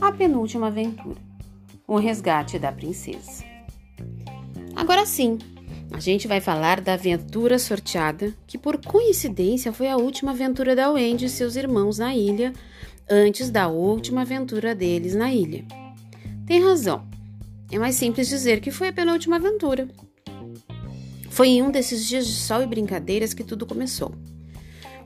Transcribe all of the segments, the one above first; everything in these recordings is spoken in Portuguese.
A penúltima aventura: O resgate da princesa. Agora sim, a gente vai falar da aventura sorteada, que por coincidência foi a última aventura da Wendy e seus irmãos na ilha, antes da última aventura deles na ilha. Tem razão. É mais simples dizer que foi a penúltima aventura. Foi em um desses dias de sol e brincadeiras que tudo começou.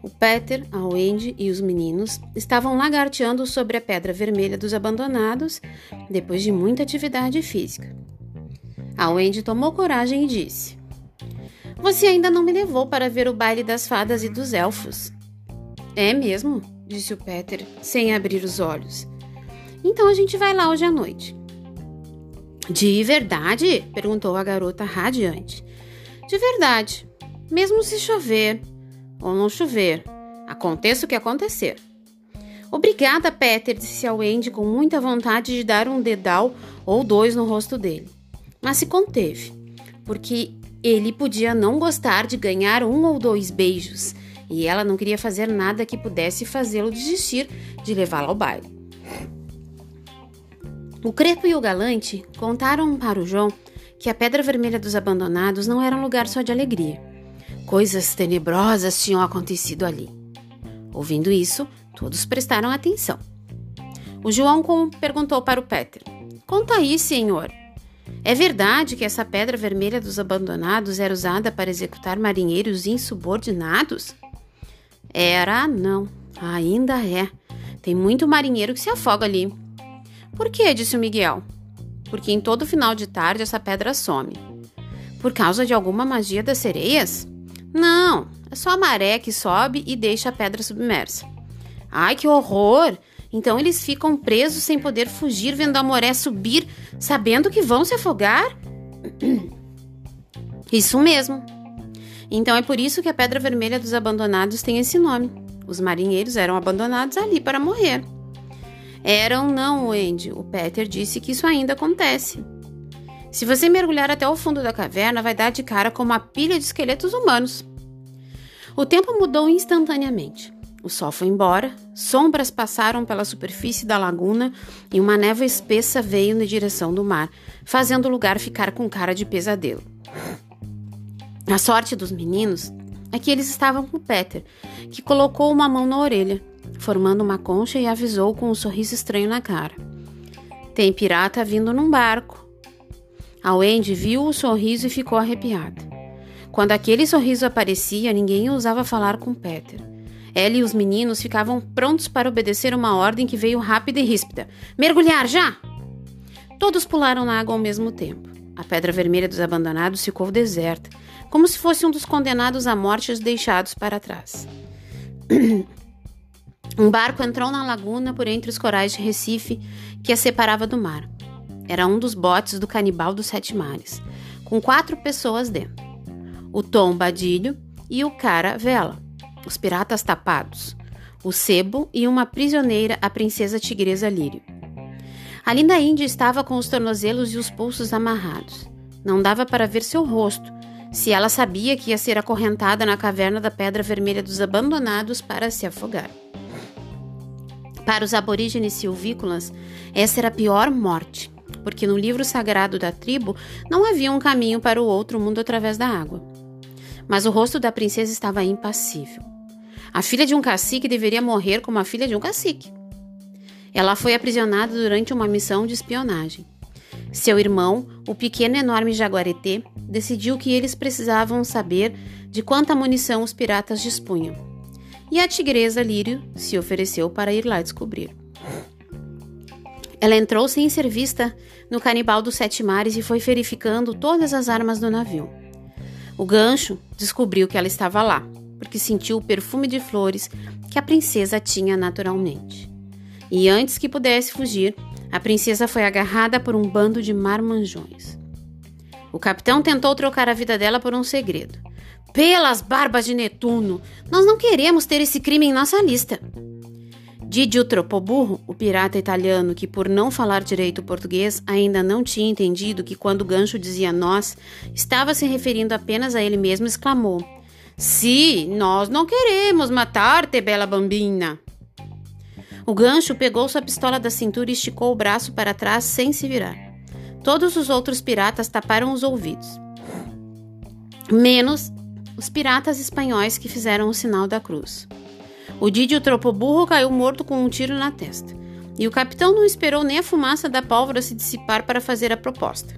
O Peter, a Wendy e os meninos estavam lagarteando sobre a pedra vermelha dos abandonados depois de muita atividade física. A Wendy tomou coragem e disse: Você ainda não me levou para ver o baile das fadas e dos elfos. É mesmo? disse o Peter, sem abrir os olhos. Então a gente vai lá hoje à noite. De verdade? perguntou a garota radiante. De verdade, mesmo se chover ou não chover, aconteça o que acontecer. Obrigada, Peter, disse a Wendy com muita vontade de dar um dedal ou dois no rosto dele. Mas se conteve, porque ele podia não gostar de ganhar um ou dois beijos, e ela não queria fazer nada que pudesse fazê-lo desistir de levá-la ao baile. O Crepo e o Galante contaram para o João que a Pedra Vermelha dos Abandonados não era um lugar só de alegria. Coisas tenebrosas tinham acontecido ali. Ouvindo isso, todos prestaram atenção. O João perguntou para o Peter: Conta aí, senhor. É verdade que essa pedra vermelha dos abandonados era usada para executar marinheiros insubordinados? Era, não. Ainda é. Tem muito marinheiro que se afoga ali. Por que? disse o Miguel. Porque em todo final de tarde essa pedra some. Por causa de alguma magia das sereias? Não, é só a maré que sobe e deixa a pedra submersa. Ai, que horror! Então eles ficam presos sem poder fugir, vendo a maré subir, sabendo que vão se afogar? Isso mesmo. Então é por isso que a Pedra Vermelha dos Abandonados tem esse nome. Os marinheiros eram abandonados ali para morrer. Eram não, Wendy. O Peter disse que isso ainda acontece. Se você mergulhar até o fundo da caverna, vai dar de cara com uma pilha de esqueletos humanos. O tempo mudou instantaneamente. O sol foi embora, sombras passaram pela superfície da laguna e uma névoa espessa veio na direção do mar, fazendo o lugar ficar com cara de pesadelo. A sorte dos meninos é que eles estavam com Peter, que colocou uma mão na orelha formando uma concha e avisou com um sorriso estranho na cara. Tem pirata vindo num barco. A Wendy viu o sorriso e ficou arrepiada. Quando aquele sorriso aparecia, ninguém ousava falar com Peter. Ela e os meninos ficavam prontos para obedecer uma ordem que veio rápida e ríspida: Mergulhar já! Todos pularam na água ao mesmo tempo. A pedra vermelha dos abandonados ficou deserta, como se fosse um dos condenados à morte deixados para trás. Um barco entrou na laguna por entre os corais de Recife que a separava do mar. Era um dos botes do canibal dos sete mares, com quatro pessoas dentro: o Tom Badilho e o Cara Vela, os piratas tapados, o Sebo e uma prisioneira, a princesa tigresa Lírio. A linda Índia estava com os tornozelos e os pulsos amarrados. Não dava para ver seu rosto, se ela sabia que ia ser acorrentada na caverna da Pedra Vermelha dos Abandonados para se afogar. Para os aborígenes silvícolas, essa era a pior morte, porque no livro sagrado da tribo não havia um caminho para o outro mundo através da água. Mas o rosto da princesa estava impassível. A filha de um cacique deveria morrer como a filha de um cacique. Ela foi aprisionada durante uma missão de espionagem. Seu irmão, o pequeno enorme jaguareté, decidiu que eles precisavam saber de quanta munição os piratas dispunham e a tigresa Lírio se ofereceu para ir lá descobrir. Ela entrou sem ser vista no canibal dos sete mares e foi verificando todas as armas do navio. O gancho descobriu que ela estava lá, porque sentiu o perfume de flores que a princesa tinha naturalmente. E antes que pudesse fugir, a princesa foi agarrada por um bando de marmanjões. O capitão tentou trocar a vida dela por um segredo, pelas barbas de Netuno, nós não queremos ter esse crime em nossa lista. Didio Tropoburro, o pirata italiano que, por não falar direito português, ainda não tinha entendido que quando o gancho dizia nós, estava se referindo apenas a ele mesmo, exclamou: Sim, nós não queremos matar-te, bela bambina. O gancho pegou sua pistola da cintura e esticou o braço para trás sem se virar. Todos os outros piratas taparam os ouvidos, menos os piratas espanhóis que fizeram o sinal da cruz. O Didio Tropoburro caiu morto com um tiro na testa, e o capitão não esperou nem a fumaça da pólvora se dissipar para fazer a proposta.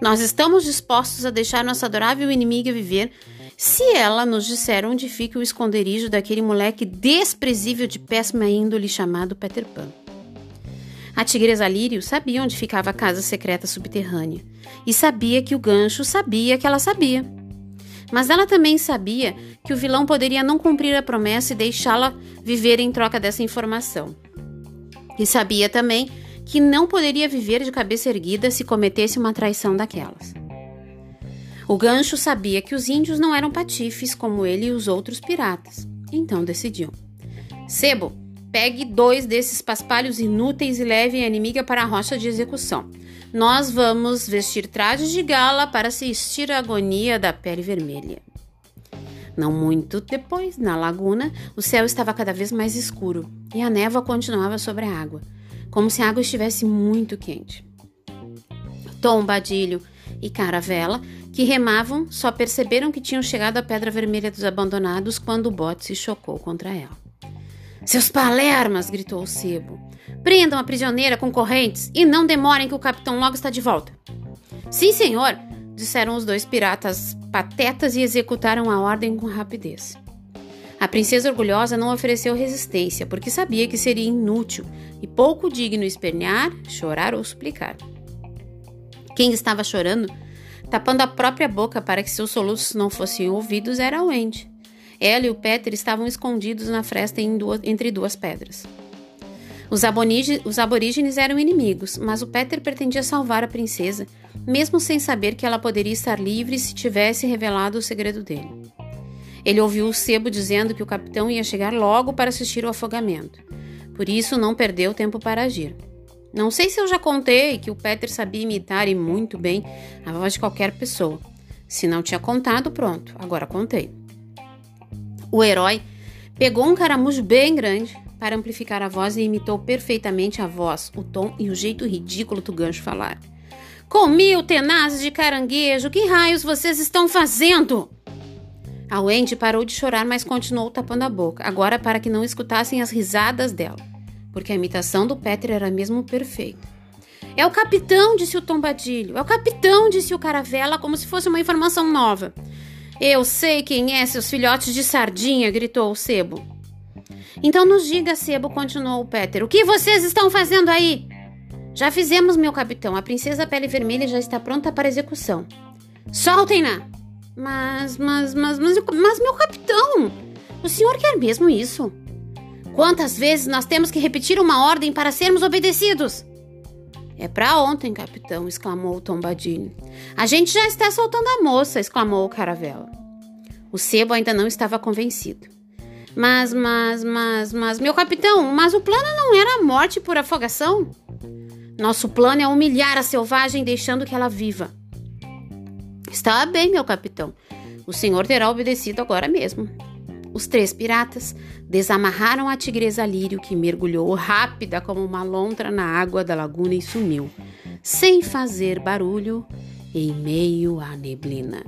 Nós estamos dispostos a deixar nossa adorável inimiga viver se ela nos disser onde fica o esconderijo daquele moleque desprezível de péssima índole chamado Peter Pan. A tigresa Lírio sabia onde ficava a casa secreta subterrânea e sabia que o gancho sabia que ela sabia. Mas ela também sabia que o vilão poderia não cumprir a promessa e deixá-la viver em troca dessa informação. E sabia também que não poderia viver de cabeça erguida se cometesse uma traição daquelas. O gancho sabia que os índios não eram patifes como ele e os outros piratas, então decidiu: Sebo, pegue dois desses paspalhos inúteis e leve a inimiga para a rocha de execução. Nós vamos vestir trajes de gala para assistir à agonia da pele vermelha. Não muito depois, na laguna, o céu estava cada vez mais escuro e a névoa continuava sobre a água, como se a água estivesse muito quente. Tom Badilho e Caravela que remavam só perceberam que tinham chegado à Pedra Vermelha dos Abandonados quando o bote se chocou contra ela. Seus palermas! gritou o sebo. Prendam a prisioneira com correntes e não demorem que o capitão logo está de volta. Sim, senhor! disseram os dois piratas patetas e executaram a ordem com rapidez. A princesa orgulhosa não ofereceu resistência, porque sabia que seria inútil e pouco digno espernear, chorar ou suplicar. Quem estava chorando Tapando a própria boca para que seus soluços não fossem ouvidos era a Wendy. Ela e o Peter estavam escondidos na fresta duas, entre duas pedras. Os, os aborígenes eram inimigos, mas o Peter pretendia salvar a princesa, mesmo sem saber que ela poderia estar livre se tivesse revelado o segredo dele. Ele ouviu o sebo dizendo que o capitão ia chegar logo para assistir o afogamento. Por isso, não perdeu tempo para agir. Não sei se eu já contei que o Peter sabia imitar e muito bem a voz de qualquer pessoa. Se não tinha contado, pronto, agora contei. O herói pegou um caramujo bem grande para amplificar a voz e imitou perfeitamente a voz, o tom e o jeito ridículo do gancho falar. Com mil tenazes de caranguejo, que raios vocês estão fazendo? A Wendy parou de chorar, mas continuou tapando a boca, agora para que não escutassem as risadas dela porque a imitação do Peter era mesmo perfeita. É o capitão, disse o Tombadilho. É o capitão, disse o Caravela, como se fosse uma informação nova. Eu sei quem é, seus filhotes de sardinha, gritou o Sebo. Então nos diga, Sebo, continuou Peter. O que vocês estão fazendo aí? Já fizemos, meu capitão. A princesa Pele Vermelha já está pronta para execução. Soltem-na! Mas, mas, mas, mas, mas, meu capitão! O senhor quer mesmo isso? Quantas vezes nós temos que repetir uma ordem para sermos obedecidos? É para ontem, capitão, exclamou o Tombadilho. A gente já está soltando a moça, exclamou o Caravela. O sebo ainda não estava convencido. Mas, mas, mas, mas, meu capitão, mas o plano não era a morte por afogação? Nosso plano é humilhar a selvagem deixando que ela viva. Está bem, meu capitão. O senhor terá obedecido agora mesmo. Os três piratas desamarraram a tigresa Lírio, que mergulhou rápida como uma lontra na água da laguna e sumiu, sem fazer barulho, em meio à neblina.